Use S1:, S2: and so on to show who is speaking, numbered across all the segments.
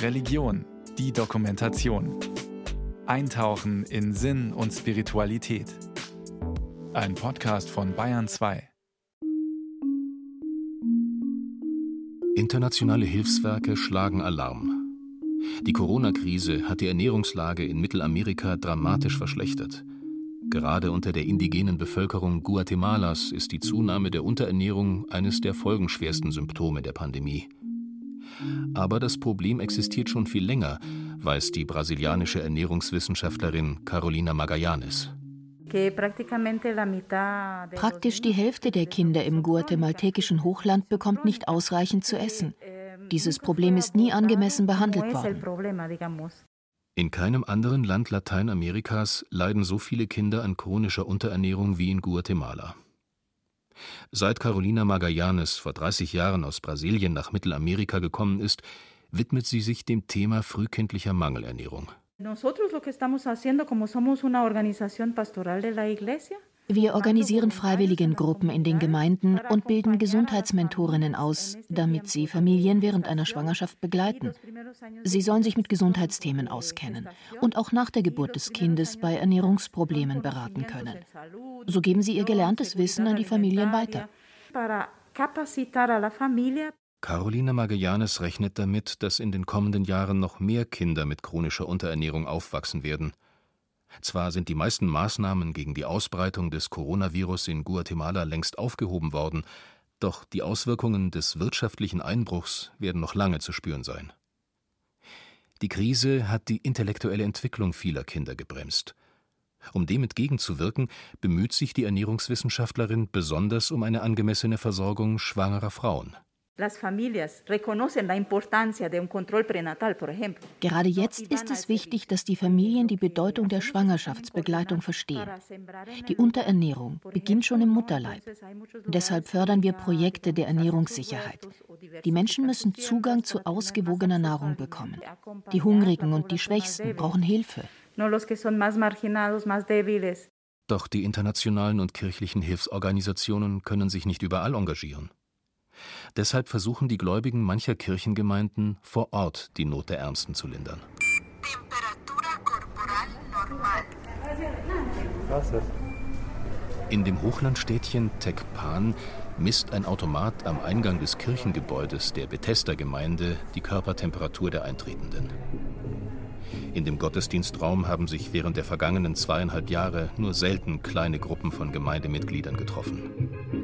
S1: Religion, die Dokumentation. Eintauchen in Sinn und Spiritualität. Ein Podcast von Bayern 2.
S2: Internationale Hilfswerke schlagen Alarm. Die Corona-Krise hat die Ernährungslage in Mittelamerika dramatisch verschlechtert. Gerade unter der indigenen Bevölkerung Guatemalas ist die Zunahme der Unterernährung eines der folgenschwersten Symptome der Pandemie. Aber das Problem existiert schon viel länger, weiß die brasilianische Ernährungswissenschaftlerin Carolina Magallanes.
S3: Praktisch die Hälfte der Kinder im guatemaltekischen Hochland bekommt nicht ausreichend zu essen. Dieses Problem ist nie angemessen behandelt worden.
S2: In keinem anderen Land Lateinamerikas leiden so viele Kinder an chronischer Unterernährung wie in Guatemala. Seit Carolina Magallanes vor 30 Jahren aus Brasilien nach Mittelamerika gekommen ist, widmet sie sich dem Thema frühkindlicher Mangelernährung.
S3: Wir organisieren Freiwilligengruppen in den Gemeinden und bilden Gesundheitsmentorinnen aus, damit sie Familien während einer Schwangerschaft begleiten. Sie sollen sich mit Gesundheitsthemen auskennen und auch nach der Geburt des Kindes bei Ernährungsproblemen beraten können. So geben sie ihr gelerntes Wissen an die Familien weiter.
S2: Carolina Magallanes rechnet damit, dass in den kommenden Jahren noch mehr Kinder mit chronischer Unterernährung aufwachsen werden. Zwar sind die meisten Maßnahmen gegen die Ausbreitung des Coronavirus in Guatemala längst aufgehoben worden, doch die Auswirkungen des wirtschaftlichen Einbruchs werden noch lange zu spüren sein. Die Krise hat die intellektuelle Entwicklung vieler Kinder gebremst. Um dem entgegenzuwirken, bemüht sich die Ernährungswissenschaftlerin besonders um eine angemessene Versorgung schwangerer Frauen.
S3: Gerade jetzt ist es wichtig, dass die Familien die Bedeutung der Schwangerschaftsbegleitung verstehen. Die Unterernährung beginnt schon im Mutterleib. Deshalb fördern wir Projekte der Ernährungssicherheit. Die Menschen müssen Zugang zu ausgewogener Nahrung bekommen. Die Hungrigen und die Schwächsten brauchen Hilfe.
S2: Doch die internationalen und kirchlichen Hilfsorganisationen können sich nicht überall engagieren. Deshalb versuchen die Gläubigen mancher Kirchengemeinden vor Ort die Not der Ärmsten zu lindern. In dem Hochlandstädtchen Tecpan misst ein Automat am Eingang des Kirchengebäudes der Bethesda-Gemeinde die Körpertemperatur der Eintretenden. In dem Gottesdienstraum haben sich während der vergangenen zweieinhalb Jahre nur selten kleine Gruppen von Gemeindemitgliedern getroffen.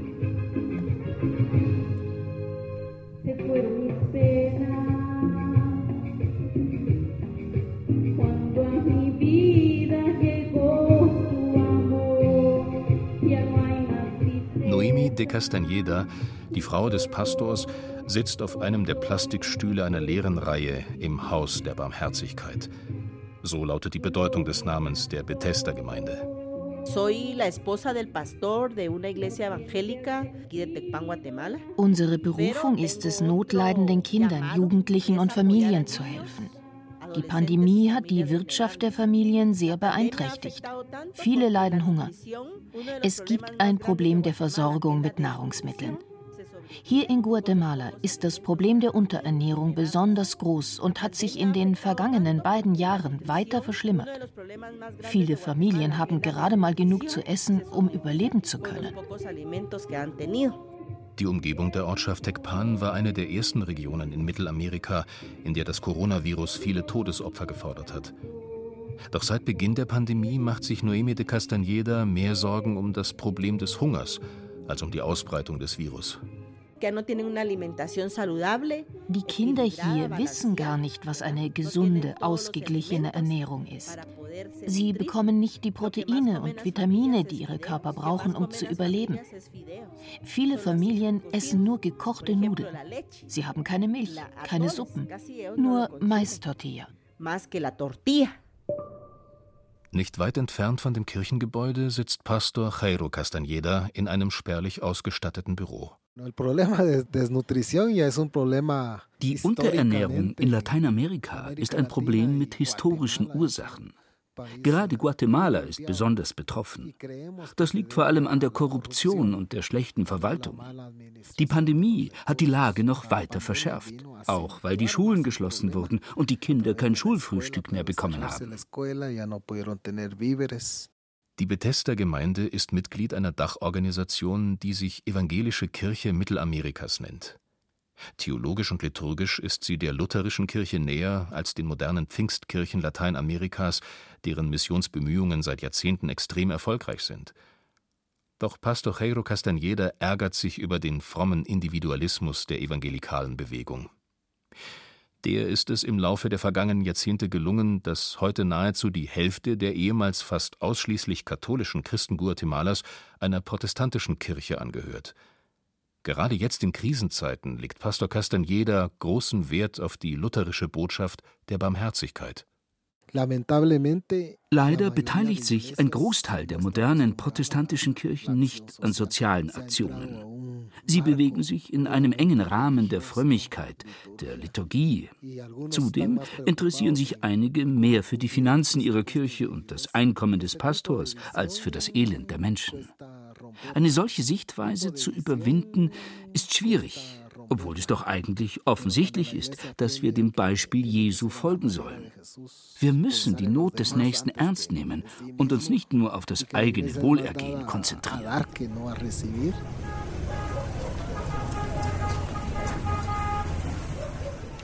S2: De Castañeda, die Frau des Pastors, sitzt auf einem der Plastikstühle einer leeren Reihe im Haus der Barmherzigkeit. So lautet die Bedeutung des Namens der Bethesda-Gemeinde.
S3: Unsere Berufung ist es, notleidenden Kindern, Jugendlichen und Familien zu helfen. Die Pandemie hat die Wirtschaft der Familien sehr beeinträchtigt. Viele leiden Hunger. Es gibt ein Problem der Versorgung mit Nahrungsmitteln. Hier in Guatemala ist das Problem der Unterernährung besonders groß und hat sich in den vergangenen beiden Jahren weiter verschlimmert. Viele Familien haben gerade mal genug zu essen, um überleben zu können.
S2: Die Umgebung der Ortschaft Tecpan war eine der ersten Regionen in Mittelamerika, in der das Coronavirus viele Todesopfer gefordert hat. Doch seit Beginn der Pandemie macht sich Noemi de Castañeda mehr Sorgen um das Problem des Hungers als um die Ausbreitung des Virus.
S3: Die Kinder hier wissen gar nicht, was eine gesunde, ausgeglichene Ernährung ist. Sie bekommen nicht die Proteine und Vitamine, die ihre Körper brauchen, um zu überleben. Viele Familien essen nur gekochte Nudeln. Sie haben keine Milch, keine Suppen, nur Mais-Tortilla.
S2: Nicht weit entfernt von dem Kirchengebäude sitzt Pastor Jairo Castañeda in einem spärlich ausgestatteten Büro.
S4: Die Unterernährung in Lateinamerika ist ein Problem mit historischen Ursachen. Gerade Guatemala ist besonders betroffen. Das liegt vor allem an der Korruption und der schlechten Verwaltung. Die Pandemie hat die Lage noch weiter verschärft, auch weil die Schulen geschlossen wurden und die Kinder kein Schulfrühstück mehr bekommen haben.
S2: Die Bethesda-Gemeinde ist Mitglied einer Dachorganisation, die sich Evangelische Kirche Mittelamerikas nennt. Theologisch und liturgisch ist sie der lutherischen Kirche näher als den modernen Pfingstkirchen Lateinamerikas, deren Missionsbemühungen seit Jahrzehnten extrem erfolgreich sind. Doch Pastor Jairo Castañeda ärgert sich über den frommen Individualismus der evangelikalen Bewegung. Der ist es im Laufe der vergangenen Jahrzehnte gelungen, dass heute nahezu die Hälfte der ehemals fast ausschließlich katholischen Christen Guatemalas einer protestantischen Kirche angehört – Gerade jetzt in Krisenzeiten legt Pastor Castañeda großen Wert auf die lutherische Botschaft der Barmherzigkeit.
S4: Leider beteiligt sich ein Großteil der modernen protestantischen Kirchen nicht an sozialen Aktionen. Sie bewegen sich in einem engen Rahmen der Frömmigkeit, der Liturgie. Zudem interessieren sich einige mehr für die Finanzen ihrer Kirche und das Einkommen des Pastors als für das Elend der Menschen. Eine solche Sichtweise zu überwinden, ist schwierig, obwohl es doch eigentlich offensichtlich ist, dass wir dem Beispiel Jesu folgen sollen. Wir müssen die Not des Nächsten ernst nehmen und uns nicht nur auf das eigene Wohlergehen konzentrieren.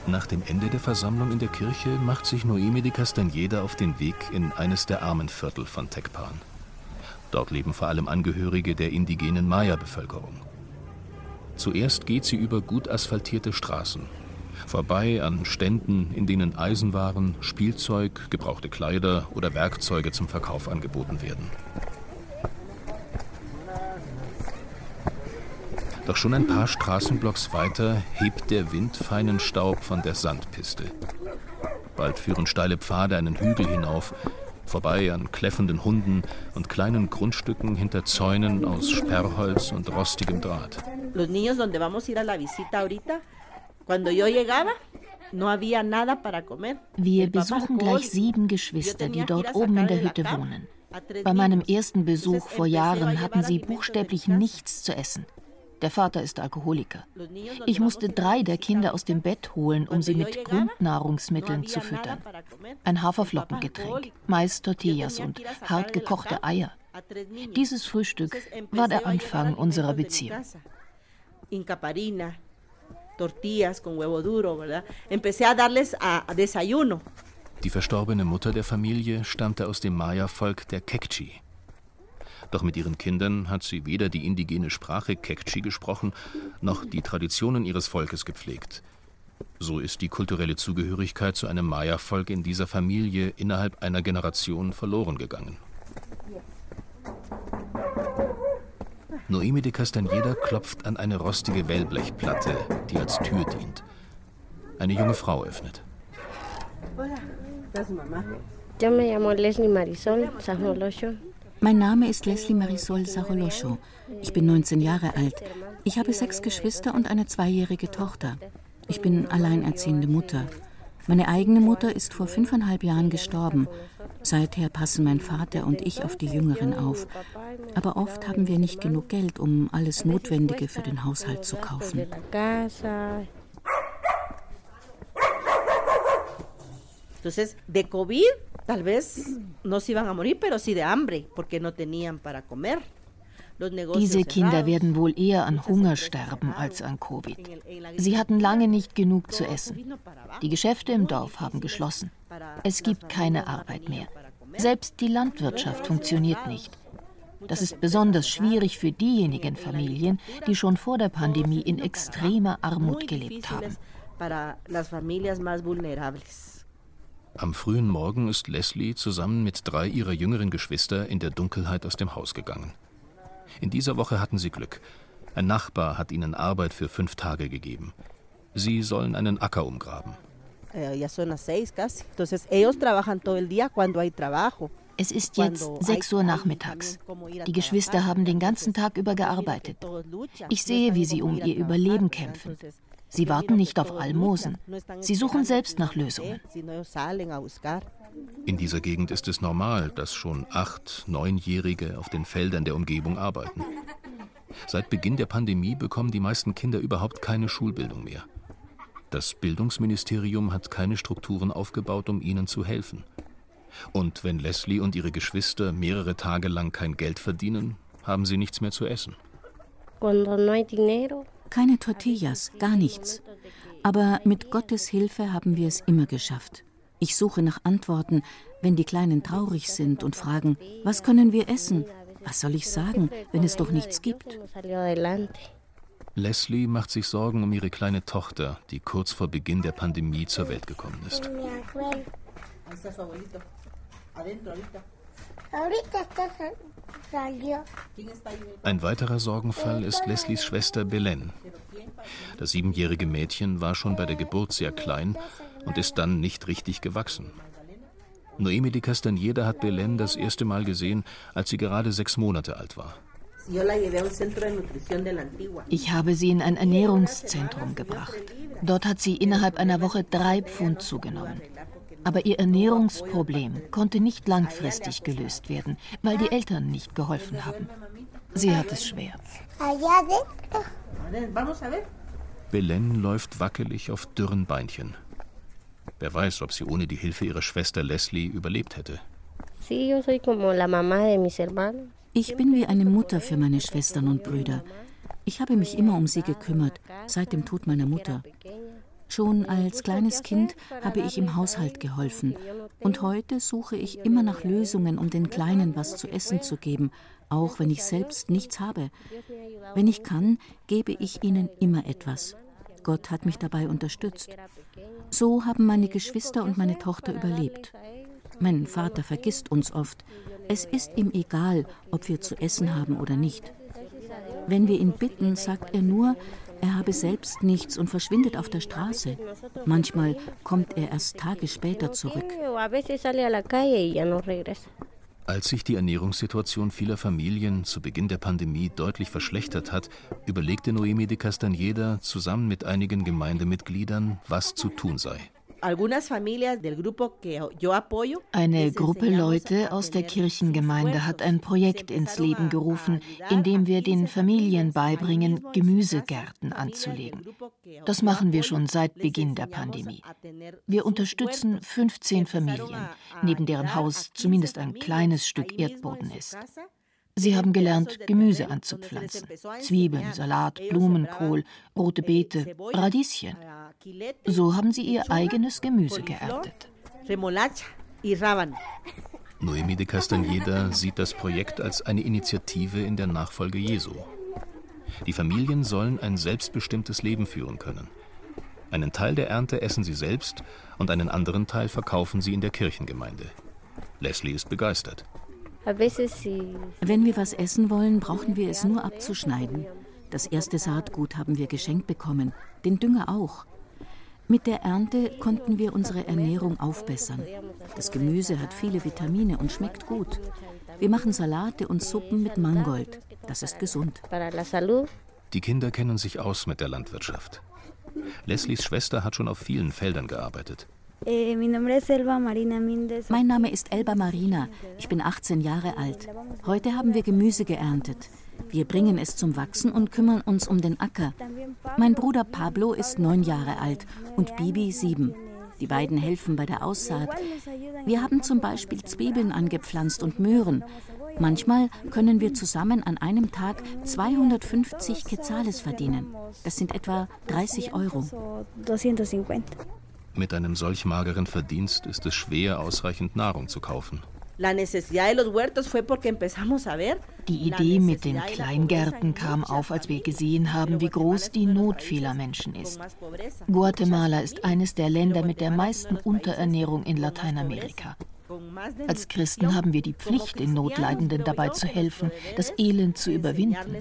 S2: Nach dem Ende der Versammlung in der Kirche macht sich Noemi de Castañeda auf den Weg in eines der Armenviertel von Tecpan. Dort leben vor allem Angehörige der indigenen Maya-Bevölkerung. Zuerst geht sie über gut asphaltierte Straßen, vorbei an Ständen, in denen Eisenwaren, Spielzeug, gebrauchte Kleider oder Werkzeuge zum Verkauf angeboten werden. Doch schon ein paar Straßenblocks weiter hebt der Wind feinen Staub von der Sandpiste. Bald führen steile Pfade einen Hügel hinauf, vorbei an kläffenden Hunden und kleinen Grundstücken hinter Zäunen aus Sperrholz und rostigem Draht.
S3: Wir besuchen gleich sieben Geschwister, die dort oben in der Hütte wohnen. Bei meinem ersten Besuch vor Jahren hatten sie buchstäblich nichts zu essen. Der Vater ist Alkoholiker. Ich musste drei der Kinder aus dem Bett holen, um sie mit Grundnahrungsmitteln zu füttern. Ein Haferflockengetränk, Mais Tortillas und hart gekochte Eier. Dieses Frühstück war der Anfang unserer Beziehung.
S2: Tortillas con huevo duro, ¿verdad? Empecé a darles a desayuno. Die verstorbene Mutter der Familie stammte aus dem Maya-Volk der Kekchi. Doch mit ihren Kindern hat sie weder die indigene Sprache Kekchi gesprochen, noch die Traditionen ihres Volkes gepflegt. So ist die kulturelle Zugehörigkeit zu einem Maya-Volk in dieser Familie innerhalb einer Generation verloren gegangen. Noemi de Castañeda klopft an eine rostige Wellblechplatte, die als Tür dient. Eine junge Frau öffnet. Hola,
S5: das ist Mama. Yo me llamo Leslie Marisol Sajnolocho.
S3: Mein Name ist Leslie Marisol Sarolosho. Ich bin 19 Jahre alt. Ich habe sechs Geschwister und eine zweijährige Tochter. Ich bin alleinerziehende Mutter. Meine eigene Mutter ist vor fünfeinhalb Jahren gestorben. Seither passen mein Vater und ich auf die Jüngeren auf. Aber oft haben wir nicht genug Geld, um alles Notwendige für den Haushalt zu kaufen.
S6: Entonces, de COVID tal vez no se iban a morir, pero sí de hambre, porque no tenían para comer.
S3: Diese Kinder werden wohl eher an Hunger sterben als an Covid. Sie hatten lange nicht genug zu essen. Die Geschäfte im Dorf haben geschlossen. Es gibt keine Arbeit mehr. Selbst die Landwirtschaft funktioniert nicht. Das ist besonders schwierig für diejenigen Familien, die schon vor der Pandemie in extremer Armut gelebt haben.
S2: Am frühen Morgen ist Leslie zusammen mit drei ihrer jüngeren Geschwister in der Dunkelheit aus dem Haus gegangen. In dieser Woche hatten sie Glück. Ein Nachbar hat ihnen Arbeit für fünf Tage gegeben. Sie sollen einen Acker umgraben.
S3: Eh, es ist jetzt 6 Uhr nachmittags. Die Geschwister haben den ganzen Tag über gearbeitet. Ich sehe, wie sie um ihr Überleben kämpfen. Sie warten nicht auf Almosen. Sie suchen selbst nach Lösungen.
S2: In dieser Gegend ist es normal, dass schon acht, neunjährige auf den Feldern der Umgebung arbeiten. Seit Beginn der Pandemie bekommen die meisten Kinder überhaupt keine Schulbildung mehr. Das Bildungsministerium hat keine Strukturen aufgebaut, um ihnen zu helfen. Und wenn Leslie und ihre Geschwister mehrere Tage lang kein Geld verdienen, haben sie nichts mehr zu essen.
S7: Keine Tortillas, gar nichts. Aber mit Gottes Hilfe haben wir es immer geschafft. Ich suche nach Antworten, wenn die Kleinen traurig sind und fragen, was können wir essen? Was soll ich sagen, wenn es doch nichts gibt?
S2: Leslie macht sich Sorgen um ihre kleine Tochter, die kurz vor Beginn der Pandemie zur Welt gekommen ist. Ein weiterer Sorgenfall ist Leslies Schwester Belen. Das siebenjährige Mädchen war schon bei der Geburt sehr klein und ist dann nicht richtig gewachsen. Noemi de Castañeda hat Belen das erste Mal gesehen, als sie gerade sechs Monate alt war.
S7: Ich habe sie in ein Ernährungszentrum gebracht. Dort hat sie innerhalb einer Woche drei Pfund zugenommen. Aber ihr Ernährungsproblem konnte nicht langfristig gelöst werden, weil die Eltern nicht geholfen haben. Sie hat es schwer.
S2: Belen läuft wackelig auf dürren Beinchen. Wer weiß, ob sie ohne die Hilfe ihrer Schwester Leslie überlebt hätte.
S7: Ich bin wie eine Mutter für meine Schwestern und Brüder. Ich habe mich immer um sie gekümmert, seit dem Tod meiner Mutter. Schon als kleines Kind habe ich im Haushalt geholfen. Und heute suche ich immer nach Lösungen, um den Kleinen was zu essen zu geben, auch wenn ich selbst nichts habe. Wenn ich kann, gebe ich ihnen immer etwas. Gott hat mich dabei unterstützt. So haben meine Geschwister und meine Tochter überlebt. Mein Vater vergisst uns oft. Es ist ihm egal, ob wir zu essen haben oder nicht. Wenn wir ihn bitten, sagt er nur, er habe selbst nichts und verschwindet auf der Straße. Manchmal kommt er erst Tage später zurück.
S2: Als sich die Ernährungssituation vieler Familien zu Beginn der Pandemie deutlich verschlechtert hat, überlegte Noemi de Castañeda zusammen mit einigen Gemeindemitgliedern, was zu tun sei.
S7: Eine Gruppe Leute aus der Kirchengemeinde hat ein Projekt ins Leben gerufen, in dem wir den Familien beibringen, Gemüsegärten anzulegen. Das machen wir schon seit Beginn der Pandemie. Wir unterstützen 15 Familien, neben deren Haus zumindest ein kleines Stück Erdboden ist. Sie haben gelernt, Gemüse anzupflanzen. Zwiebeln, Salat, Blumenkohl, rote Beete, Radieschen. So haben sie ihr eigenes Gemüse geerntet.
S2: Noemi de Castañeda sieht das Projekt als eine Initiative in der Nachfolge Jesu. Die Familien sollen ein selbstbestimmtes Leben führen können. Einen Teil der Ernte essen sie selbst und einen anderen Teil verkaufen sie in der Kirchengemeinde. Leslie ist begeistert.
S7: Wenn wir was essen wollen, brauchen wir es nur abzuschneiden. Das erste Saatgut haben wir geschenkt bekommen, den Dünger auch. Mit der Ernte konnten wir unsere Ernährung aufbessern. Das Gemüse hat viele Vitamine und schmeckt gut. Wir machen Salate und Suppen mit Mangold. Das ist gesund.
S2: Die Kinder kennen sich aus mit der Landwirtschaft. Leslies Schwester hat schon auf vielen Feldern gearbeitet.
S7: Eh, mein Name ist Elba Marina. Ich bin 18 Jahre alt. Heute haben wir Gemüse geerntet. Wir bringen es zum Wachsen und kümmern uns um den Acker. Mein Bruder Pablo ist neun Jahre alt und Bibi sieben. Die beiden helfen bei der Aussaat. Wir haben zum Beispiel Zwiebeln angepflanzt und Möhren. Manchmal können wir zusammen an einem Tag 250 Quetzales verdienen. Das sind etwa 30 Euro.
S2: Mit einem solch mageren Verdienst ist es schwer, ausreichend Nahrung zu kaufen.
S7: Die Idee mit den Kleingärten kam auf, als wir gesehen haben, wie groß die Not vieler Menschen ist. Guatemala ist eines der Länder mit der meisten Unterernährung in Lateinamerika. Als Christen haben wir die Pflicht, den Notleidenden dabei zu helfen, das Elend zu überwinden.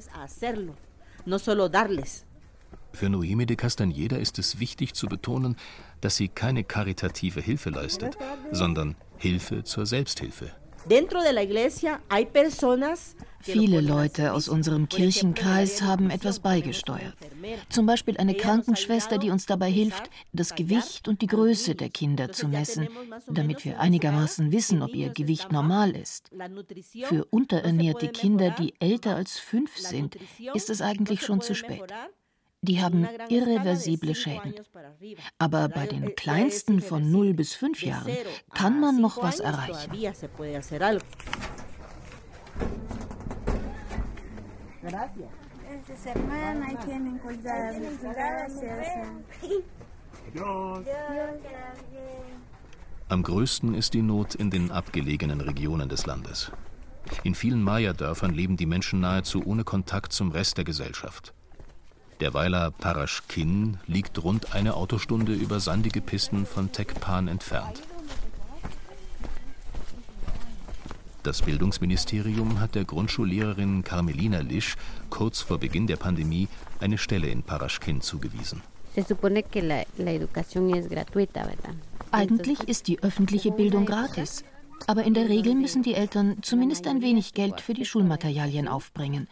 S2: Für Noemi de Castañeda ist es wichtig zu betonen, dass sie keine karitative Hilfe leistet, sondern Hilfe zur Selbsthilfe.
S6: Dentro de la iglesia hay personas
S3: Viele Leute aus unserem Kirchenkreis haben etwas beigesteuert. Zum Beispiel eine Krankenschwester, die uns dabei hilft, das Gewicht und die Größe der Kinder zu messen, damit wir einigermaßen wissen, ob ihr Gewicht normal ist. Für unterernährte Kinder, die älter als fünf sind, ist es eigentlich schon zu spät. Die haben irreversible Schäden. Aber bei den kleinsten von 0 bis 5 Jahren kann man noch was erreichen.
S2: Am größten ist die Not in den abgelegenen Regionen des Landes. In vielen Maya-Dörfern leben die Menschen nahezu ohne Kontakt zum Rest der Gesellschaft. Der Weiler Paraschkin liegt rund eine Autostunde über sandige Pisten von Tekpan entfernt. Das Bildungsministerium hat der Grundschullehrerin Carmelina Lisch kurz vor Beginn der Pandemie eine Stelle in Paraschkin zugewiesen.
S3: Eigentlich ist die öffentliche Bildung gratis. Aber in der Regel müssen die Eltern zumindest ein wenig Geld für die Schulmaterialien aufbringen.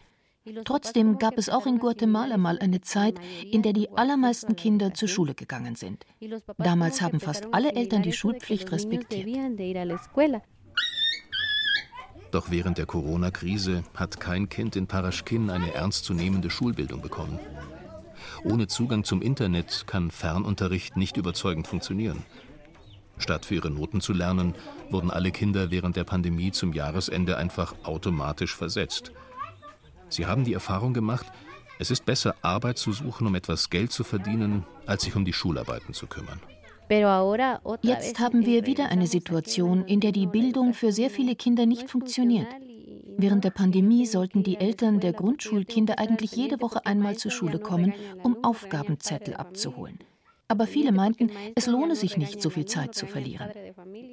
S3: Trotzdem gab es auch in Guatemala mal eine Zeit, in der die allermeisten Kinder zur Schule gegangen sind. Damals haben fast alle Eltern die Schulpflicht respektiert.
S2: Doch während der Corona-Krise hat kein Kind in Paraschkin eine ernstzunehmende Schulbildung bekommen. Ohne Zugang zum Internet kann Fernunterricht nicht überzeugend funktionieren. Statt für ihre Noten zu lernen, wurden alle Kinder während der Pandemie zum Jahresende einfach automatisch versetzt. Sie haben die Erfahrung gemacht, es ist besser, Arbeit zu suchen, um etwas Geld zu verdienen, als sich um die Schularbeiten zu kümmern.
S3: Jetzt haben wir wieder eine Situation, in der die Bildung für sehr viele Kinder nicht funktioniert. Während der Pandemie sollten die Eltern der Grundschulkinder eigentlich jede Woche einmal zur Schule kommen, um Aufgabenzettel abzuholen. Aber viele meinten, es lohne sich nicht, so viel Zeit zu verlieren.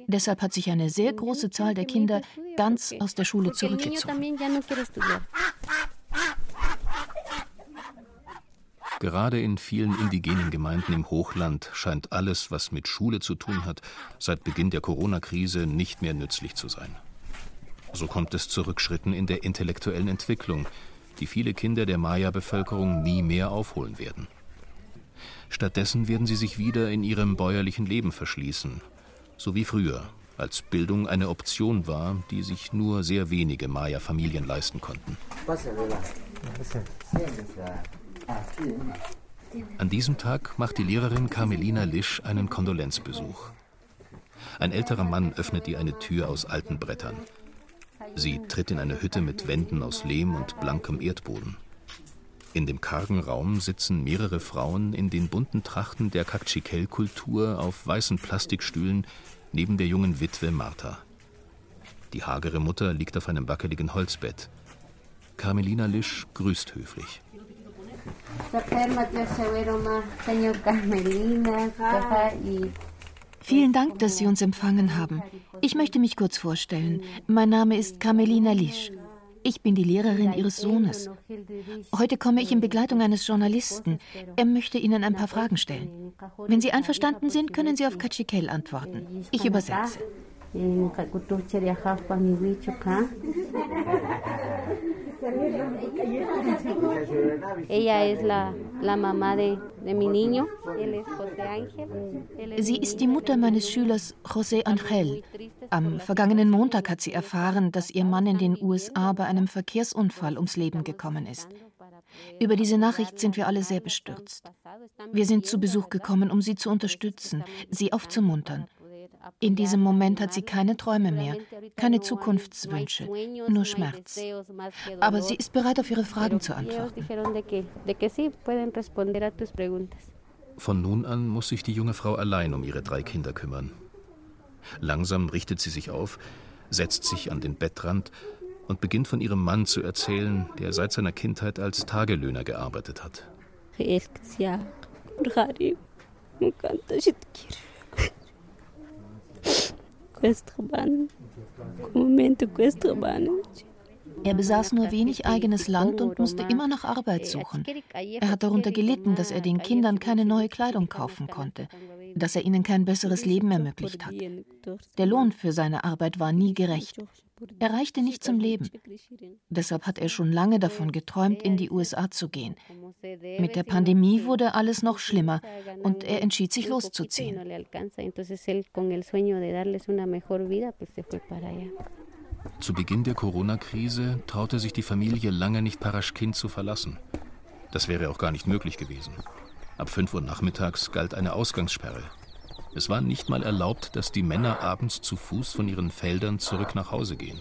S3: Deshalb hat sich eine sehr große Zahl der Kinder ganz aus der Schule zurückgezogen.
S2: Gerade in vielen indigenen Gemeinden im Hochland scheint alles, was mit Schule zu tun hat, seit Beginn der Corona-Krise nicht mehr nützlich zu sein. So kommt es zu Rückschritten in der intellektuellen Entwicklung, die viele Kinder der Maya-Bevölkerung nie mehr aufholen werden. Stattdessen werden sie sich wieder in ihrem bäuerlichen Leben verschließen, so wie früher, als Bildung eine Option war, die sich nur sehr wenige Maya-Familien leisten konnten. An diesem Tag macht die Lehrerin Carmelina Lisch einen Kondolenzbesuch. Ein älterer Mann öffnet ihr eine Tür aus alten Brettern. Sie tritt in eine Hütte mit Wänden aus Lehm und blankem Erdboden. In dem kargen Raum sitzen mehrere Frauen in den bunten Trachten der Kakchikel-Kultur auf weißen Plastikstühlen neben der jungen Witwe Martha. Die hagere Mutter liegt auf einem wackeligen Holzbett. Carmelina Lisch grüßt höflich.
S3: Vielen Dank, dass Sie uns empfangen haben. Ich möchte mich kurz vorstellen. Mein Name ist Carmelina Lisch. Ich bin die Lehrerin Ihres Sohnes. Heute komme ich in Begleitung eines Journalisten. Er möchte Ihnen ein paar Fragen stellen. Wenn Sie einverstanden sind, können Sie auf Kachikel antworten. Ich übersetze. Sie ist die Mutter meines Schülers José Angel. Am vergangenen Montag hat sie erfahren, dass ihr Mann in den USA bei einem Verkehrsunfall ums Leben gekommen ist. Über diese Nachricht sind wir alle sehr bestürzt. Wir sind zu Besuch gekommen, um sie zu unterstützen, sie aufzumuntern. In diesem Moment hat sie keine Träume mehr, keine Zukunftswünsche, nur Schmerz. Aber sie ist bereit, auf ihre Fragen zu antworten.
S2: Von nun an muss sich die junge Frau allein um ihre drei Kinder kümmern. Langsam richtet sie sich auf, setzt sich an den Bettrand und beginnt von ihrem Mann zu erzählen, der seit seiner Kindheit als Tagelöhner gearbeitet hat.
S3: Er besaß nur wenig eigenes Land und musste immer nach Arbeit suchen. Er hat darunter gelitten, dass er den Kindern keine neue Kleidung kaufen konnte, dass er ihnen kein besseres Leben ermöglicht hat. Der Lohn für seine Arbeit war nie gerecht. Er reichte nicht zum Leben. Deshalb hat er schon lange davon geträumt, in die USA zu gehen. Mit der Pandemie wurde alles noch schlimmer und er entschied sich loszuziehen.
S2: Zu Beginn der Corona-Krise traute sich die Familie lange nicht Paraschkin zu verlassen. Das wäre auch gar nicht möglich gewesen. Ab 5 Uhr nachmittags galt eine Ausgangssperre. Es war nicht mal erlaubt, dass die Männer abends zu Fuß von ihren Feldern zurück nach Hause gehen.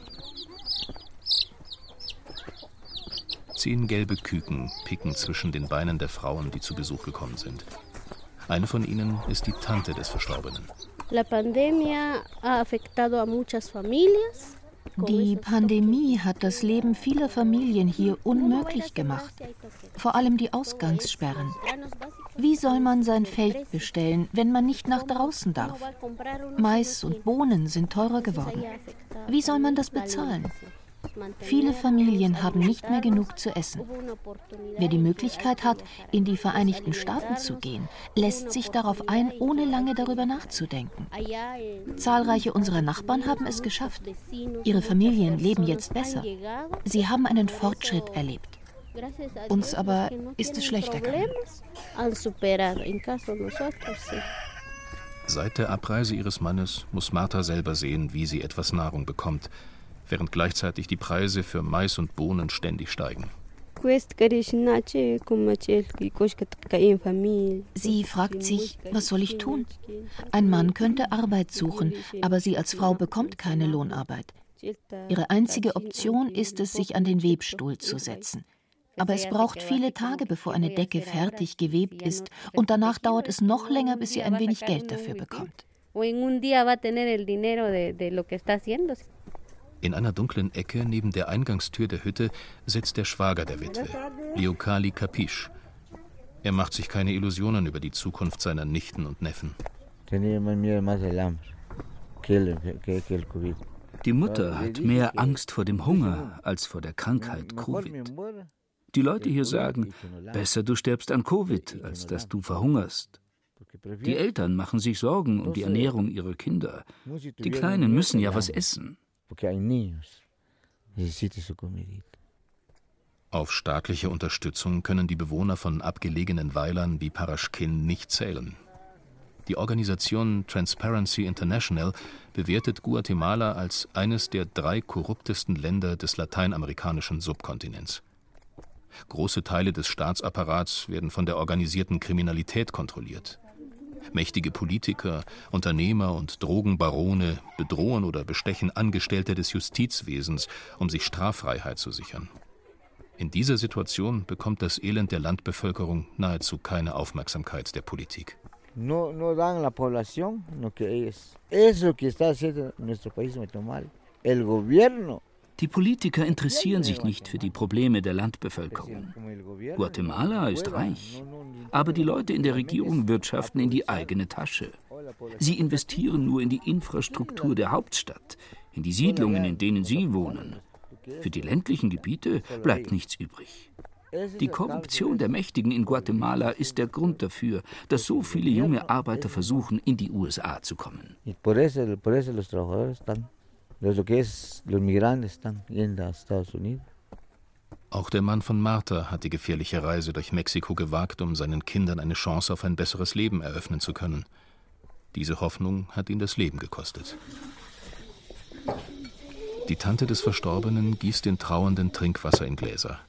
S2: Zehn gelbe Küken picken zwischen den Beinen der Frauen, die zu Besuch gekommen sind. Eine von ihnen ist die Tante des Verstorbenen. La pandemia ha afectado a muchas
S3: familias. Die Pandemie hat das Leben vieler Familien hier unmöglich gemacht, vor allem die Ausgangssperren. Wie soll man sein Feld bestellen, wenn man nicht nach draußen darf? Mais und Bohnen sind teurer geworden. Wie soll man das bezahlen? Viele Familien haben nicht mehr genug zu essen. Wer die Möglichkeit hat, in die Vereinigten Staaten zu gehen, lässt sich darauf ein, ohne lange darüber nachzudenken. Zahlreiche unserer Nachbarn haben es geschafft. Ihre Familien leben jetzt besser. Sie haben einen Fortschritt erlebt. Uns aber ist es schlechter gegangen.
S2: Seit der Abreise ihres Mannes muss Martha selber sehen, wie sie etwas Nahrung bekommt während gleichzeitig die Preise für Mais und Bohnen ständig steigen.
S3: Sie fragt sich, was soll ich tun? Ein Mann könnte Arbeit suchen, aber sie als Frau bekommt keine Lohnarbeit. Ihre einzige Option ist es, sich an den Webstuhl zu setzen. Aber es braucht viele Tage, bevor eine Decke fertig gewebt ist, und danach dauert es noch länger, bis sie ein wenig Geld dafür bekommt.
S2: In einer dunklen Ecke neben der Eingangstür der Hütte sitzt der Schwager der Witwe, Leokali Kapisch. Er macht sich keine Illusionen über die Zukunft seiner Nichten und Neffen.
S4: Die Mutter hat mehr Angst vor dem Hunger als vor der Krankheit Covid. Die Leute hier sagen, besser du stirbst an Covid, als dass du verhungerst. Die Eltern machen sich Sorgen um die Ernährung ihrer Kinder. Die Kleinen müssen ja was essen porque hay niños,
S2: necesitan su comidita. Auf staatliche Unterstützung können die Bewohner von abgelegenen Weilern wie Paraschkin nicht zählen. Die Organisation Transparency International bewertet Guatemala als eines der drei korruptesten Länder des lateinamerikanischen Subkontinents. Große Teile des Staatsapparats werden von der organisierten Kriminalität kontrolliert. Mächtige Politiker, Unternehmer und Drogenbarone bedrohen oder bestechen Angestellte des Justizwesens, um sich Straffreiheit zu sichern. In dieser Situation bekommt das Elend der Landbevölkerung nahezu keine Aufmerksamkeit der Politik. No, no dan la población lo que es. Eso que está haciendo nuestro país muy mal.
S4: El gobierno die Politiker interessieren sich nicht für die Probleme der Landbevölkerung. Guatemala ist reich, aber die Leute in der Regierung wirtschaften in die eigene Tasche. Sie investieren nur in die Infrastruktur der Hauptstadt, in die Siedlungen, in denen sie wohnen. Für die ländlichen Gebiete bleibt nichts übrig. Die Korruption der Mächtigen in Guatemala ist der Grund dafür, dass so viele junge Arbeiter versuchen, in die USA zu kommen
S2: los migrantes están yendo a Estados Unidos. Auch der Mann von Martha hat die gefährliche Reise durch Mexiko gewagt, um seinen Kindern eine Chance auf ein besseres Leben eröffnen zu können. Diese Hoffnung hat ihn das Leben gekostet. Die Tante des Verstorbenen gießt den Trauernden Trinkwasser in Gläser.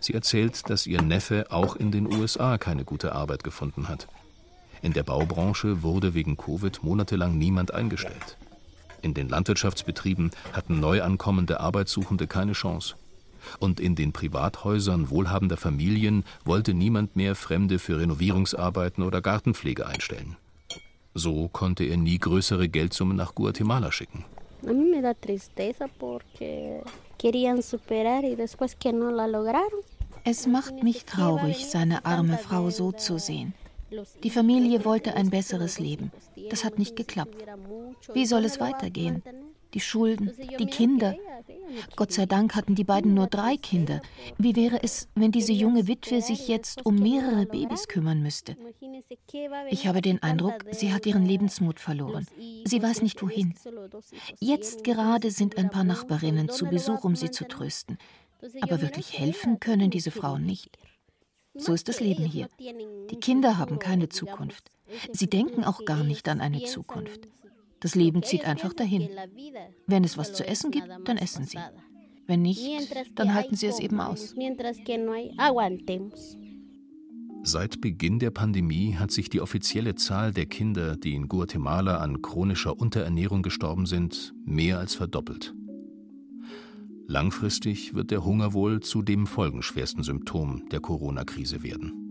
S2: Sie erzählt, dass ihr Neffe auch in den USA keine gute Arbeit gefunden hat. In der Baubranche wurde wegen Covid monatelang niemand eingestellt. In den Landwirtschaftsbetrieben hatten neu ankommende Arbeitssuchende keine Chance. Und in den Privathäusern wohlhabender Familien wollte niemand mehr Fremde für Renovierungsarbeiten oder Gartenpflege einstellen. So konnte er nie größere Geldsummen nach Guatemala schicken.
S3: Es macht mich traurig, seine arme Frau so zu sehen. Die Familie wollte ein besseres Leben. Das hat nicht geklappt. Wie soll es weitergehen? Die Schulden, die Kinder. Gott sei Dank hatten die beiden nur drei Kinder. Wie wäre es, wenn diese junge Witwe sich jetzt um mehrere Babys kümmern müsste? Ich habe den Eindruck, sie hat ihren Lebensmut verloren. Sie weiß nicht wohin. Jetzt gerade sind ein paar Nachbarinnen zu Besuch, um sie zu trösten. Aber wirklich helfen können diese Frauen nicht. So ist das Leben hier. Die Kinder haben keine Zukunft. Sie denken auch gar nicht an eine Zukunft. Das Leben zieht einfach dahin. Wenn es was zu essen gibt, dann essen sie. Wenn nicht, dann halten sie es eben aus.
S2: Seit Beginn der Pandemie hat sich die offizielle Zahl der Kinder, die in Guatemala an chronischer Unterernährung gestorben sind, mehr als verdoppelt. Langfristig wird der Hunger wohl zu dem folgenschwersten Symptom der Corona-Krise werden.